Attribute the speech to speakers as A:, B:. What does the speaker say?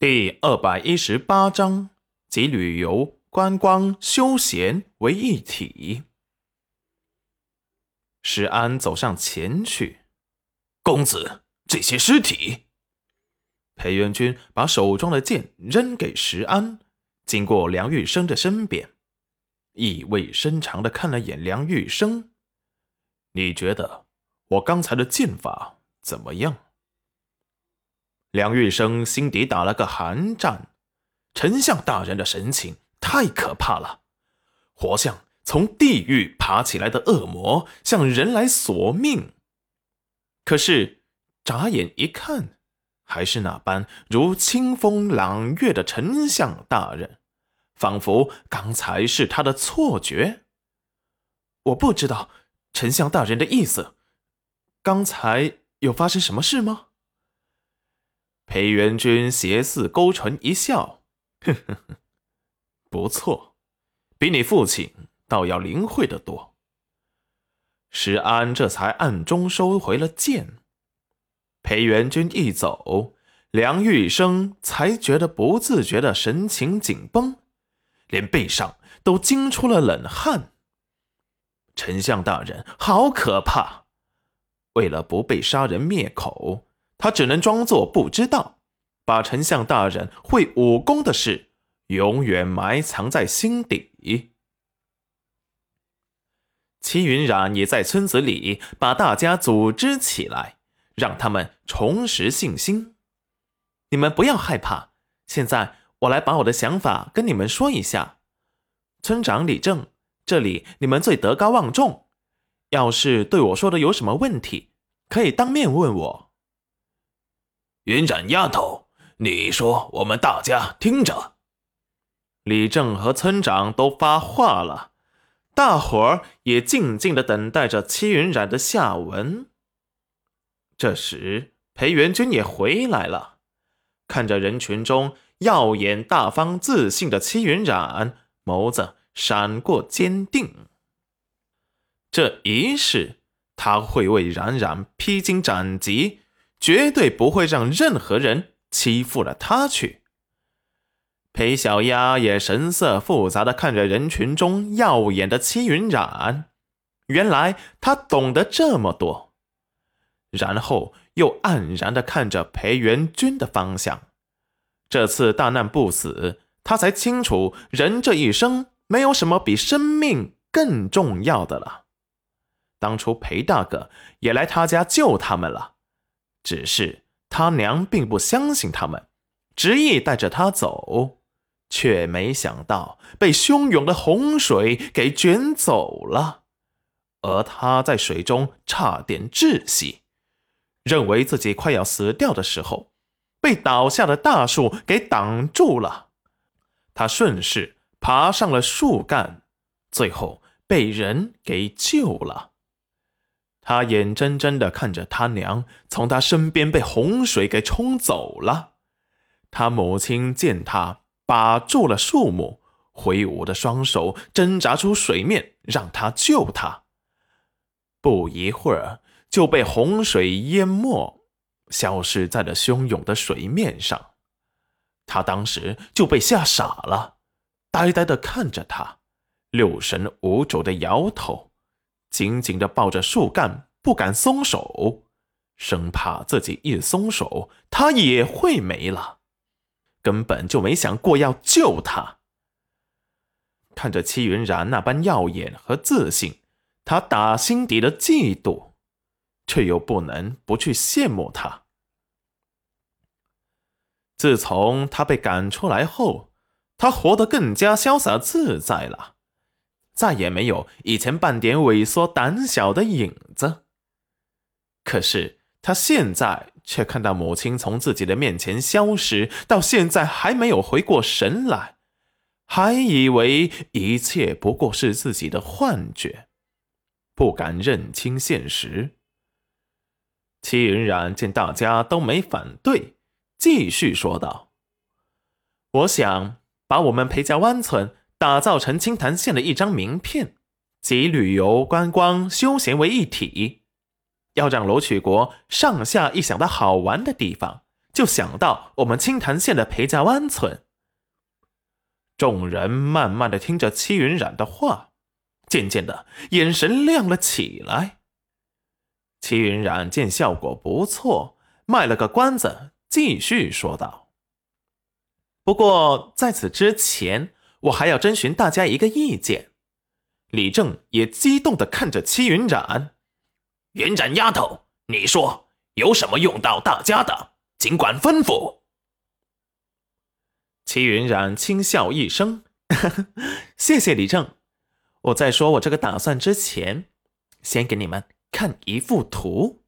A: 第二百一十八章，集旅游、观光、休闲为一体。石安走上前去，
B: 公子，这些尸体。
A: 裴元君把手中的剑扔给石安，经过梁玉生的身边，意味深长的看了眼梁玉生：“你觉得我刚才的剑法怎么样？”梁玉生心底打了个寒战，丞相大人的神情太可怕了，活像从地狱爬起来的恶魔，向人来索命。可是眨眼一看，还是那般如清风朗月的丞相大人，仿佛刚才是他的错觉。我不知道丞相大人的意思，刚才有发生什么事吗？裴元君斜似勾唇一笑，呵呵呵，不错，比你父亲倒要灵慧的多。石安这才暗中收回了剑。裴元君一走，梁玉生才觉得不自觉的神情紧绷，连背上都惊出了冷汗。丞相大人好可怕！为了不被杀人灭口。他只能装作不知道，把丞相大人会武功的事永远埋藏在心底。齐云冉也在村子里把大家组织起来，让他们重拾信心。你们不要害怕，现在我来把我的想法跟你们说一下。村长李正，这里你们最德高望重，要是对我说的有什么问题，可以当面问我。
B: 云染丫头，你说，我们大家听着。
A: 李正和村长都发话了，大伙儿也静静的等待着戚云染的下文。这时，裴元君也回来了，看着人群中耀眼大方、自信的戚云染，眸子闪过坚定。这一世，他会为冉冉披荆斩棘。绝对不会让任何人欺负了他去。裴小丫也神色复杂的看着人群中耀眼的戚云染，原来他懂得这么多。然后又黯然的看着裴元君的方向。这次大难不死，他才清楚人这一生没有什么比生命更重要的了。当初裴大哥也来他家救他们了。只是他娘并不相信他们，执意带着他走，却没想到被汹涌的洪水给卷走了。而他在水中差点窒息，认为自己快要死掉的时候，被倒下的大树给挡住了。他顺势爬上了树干，最后被人给救了。他眼睁睁的看着他娘从他身边被洪水给冲走了，他母亲见他把住了树木，挥舞的双手挣扎出水面，让他救他。不一会儿就被洪水淹没，消失在了汹涌的水面上。他当时就被吓傻了，呆呆的看着他，六神无主的摇头。紧紧的抱着树干，不敢松手，生怕自己一松手，他也会没了。根本就没想过要救他。看着戚云然那般耀眼和自信，他打心底的嫉妒，却又不能不去羡慕他。自从他被赶出来后，他活得更加潇洒自在了。再也没有以前半点萎缩胆小的影子。可是他现在却看到母亲从自己的面前消失，到现在还没有回过神来，还以为一切不过是自己的幻觉，不敢认清现实。戚云染见大家都没反对，继续说道：“我想把我们裴家湾村。”打造成青潭县的一张名片，集旅游、观光、休闲为一体，要让罗曲国上下一想到好玩的地方，就想到我们青潭县的裴家湾村。众人慢慢的听着戚云染的话，渐渐的眼神亮了起来。戚云染见效果不错，卖了个关子，继续说道：“不过在此之前，我还要征询大家一个意见。”李正也激动的看着戚云染：“
B: 云染丫头，你说有什么用到大家的，尽管吩咐。”
A: 齐云染轻笑一声呵呵：“ 谢谢李正。我在说我这个打算之前，先给你们看一幅图。”